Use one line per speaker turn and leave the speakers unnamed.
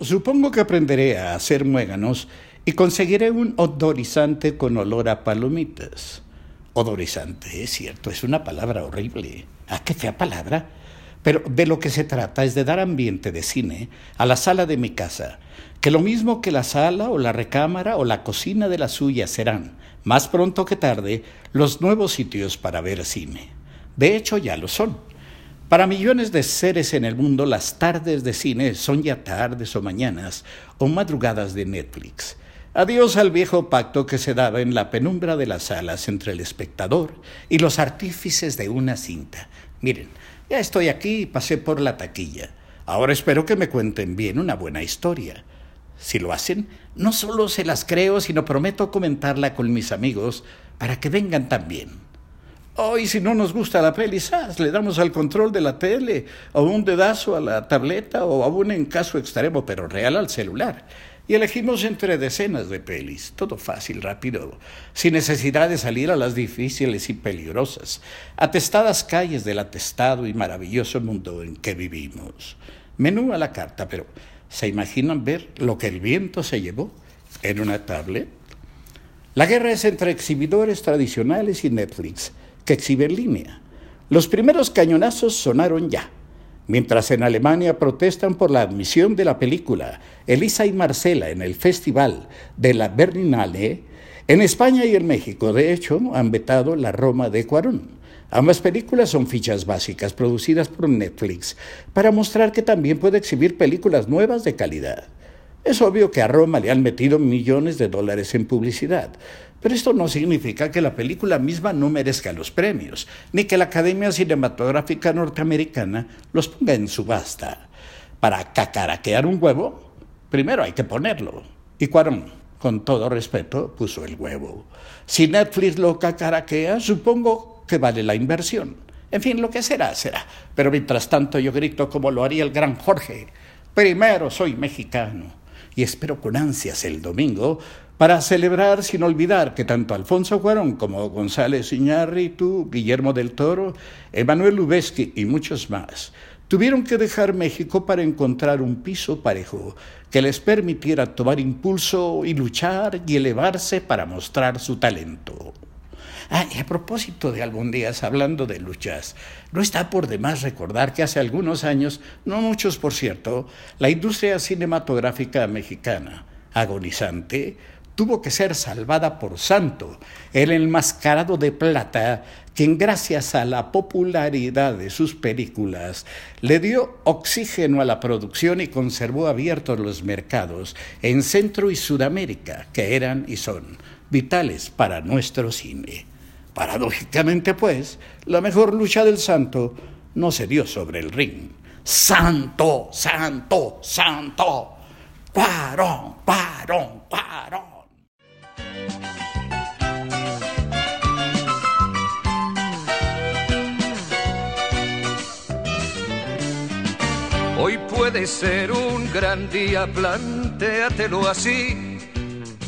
supongo que aprenderé a hacer muéganos y conseguiré un odorizante con olor a palomitas. Odorizante, es cierto, es una palabra horrible. Ah, qué fea palabra. Pero de lo que se trata es de dar ambiente de cine a la sala de mi casa, que lo mismo que la sala o la recámara o la cocina de la suya serán, más pronto que tarde, los nuevos sitios para ver cine. De hecho, ya lo son. Para millones de seres en el mundo, las tardes de cine son ya tardes o mañanas o madrugadas de Netflix. Adiós al viejo pacto que se daba en la penumbra de las salas entre el espectador y los artífices de una cinta. Miren, ya estoy aquí y pasé por la taquilla. Ahora espero que me cuenten bien una buena historia. Si lo hacen, no solo se las creo, sino prometo comentarla con mis amigos para que vengan también. Hoy, si no nos gusta la peli, le damos al control de la tele, o un dedazo a la tableta, o aún en caso extremo, pero real, al celular. Y elegimos entre decenas de pelis, todo fácil, rápido, sin necesidad de salir a las difíciles y peligrosas, atestadas calles del atestado y maravilloso mundo en que vivimos. Menú a la carta, pero ¿se imaginan ver lo que el viento se llevó en una tablet? La guerra es entre exhibidores tradicionales y Netflix que exhibe en línea. Los primeros cañonazos sonaron ya, mientras en Alemania protestan por la admisión de la película Elisa y Marcela en el Festival de la Berlinale, en España y en México, de hecho, han vetado La Roma de Cuarón. Ambas películas son fichas básicas producidas por Netflix para mostrar que también puede exhibir películas nuevas de calidad. Es obvio que a Roma le han metido millones de dólares en publicidad, pero esto no significa que la película misma no merezca los premios, ni que la Academia Cinematográfica Norteamericana los ponga en subasta. Para cacaraquear un huevo, primero hay que ponerlo. Y Cuarón, con todo respeto, puso el huevo. Si Netflix lo cacaraquea, supongo que vale la inversión. En fin, lo que será, será. Pero mientras tanto yo grito como lo haría el gran Jorge. Primero soy mexicano. Y espero con ansias el domingo para celebrar sin olvidar que tanto Alfonso Cuarón como González Iñárritu, Guillermo del Toro, Emanuel Lubezki y muchos más tuvieron que dejar México para encontrar un piso parejo que les permitiera tomar impulso y luchar y elevarse para mostrar su talento. Ah, y a propósito de algún día, hablando de luchas, no está por demás recordar que hace algunos años, no muchos por cierto, la industria cinematográfica mexicana, agonizante, tuvo que ser salvada por Santo, el enmascarado de plata, quien gracias a la popularidad de sus películas le dio oxígeno a la producción y conservó abiertos los mercados en Centro y Sudamérica, que eran y son vitales para nuestro cine. Paradójicamente, pues, la mejor lucha del santo no se dio sobre el ring. Santo, santo, santo. Parón, parón, parón.
Hoy puede ser un gran día, plantéatelo así.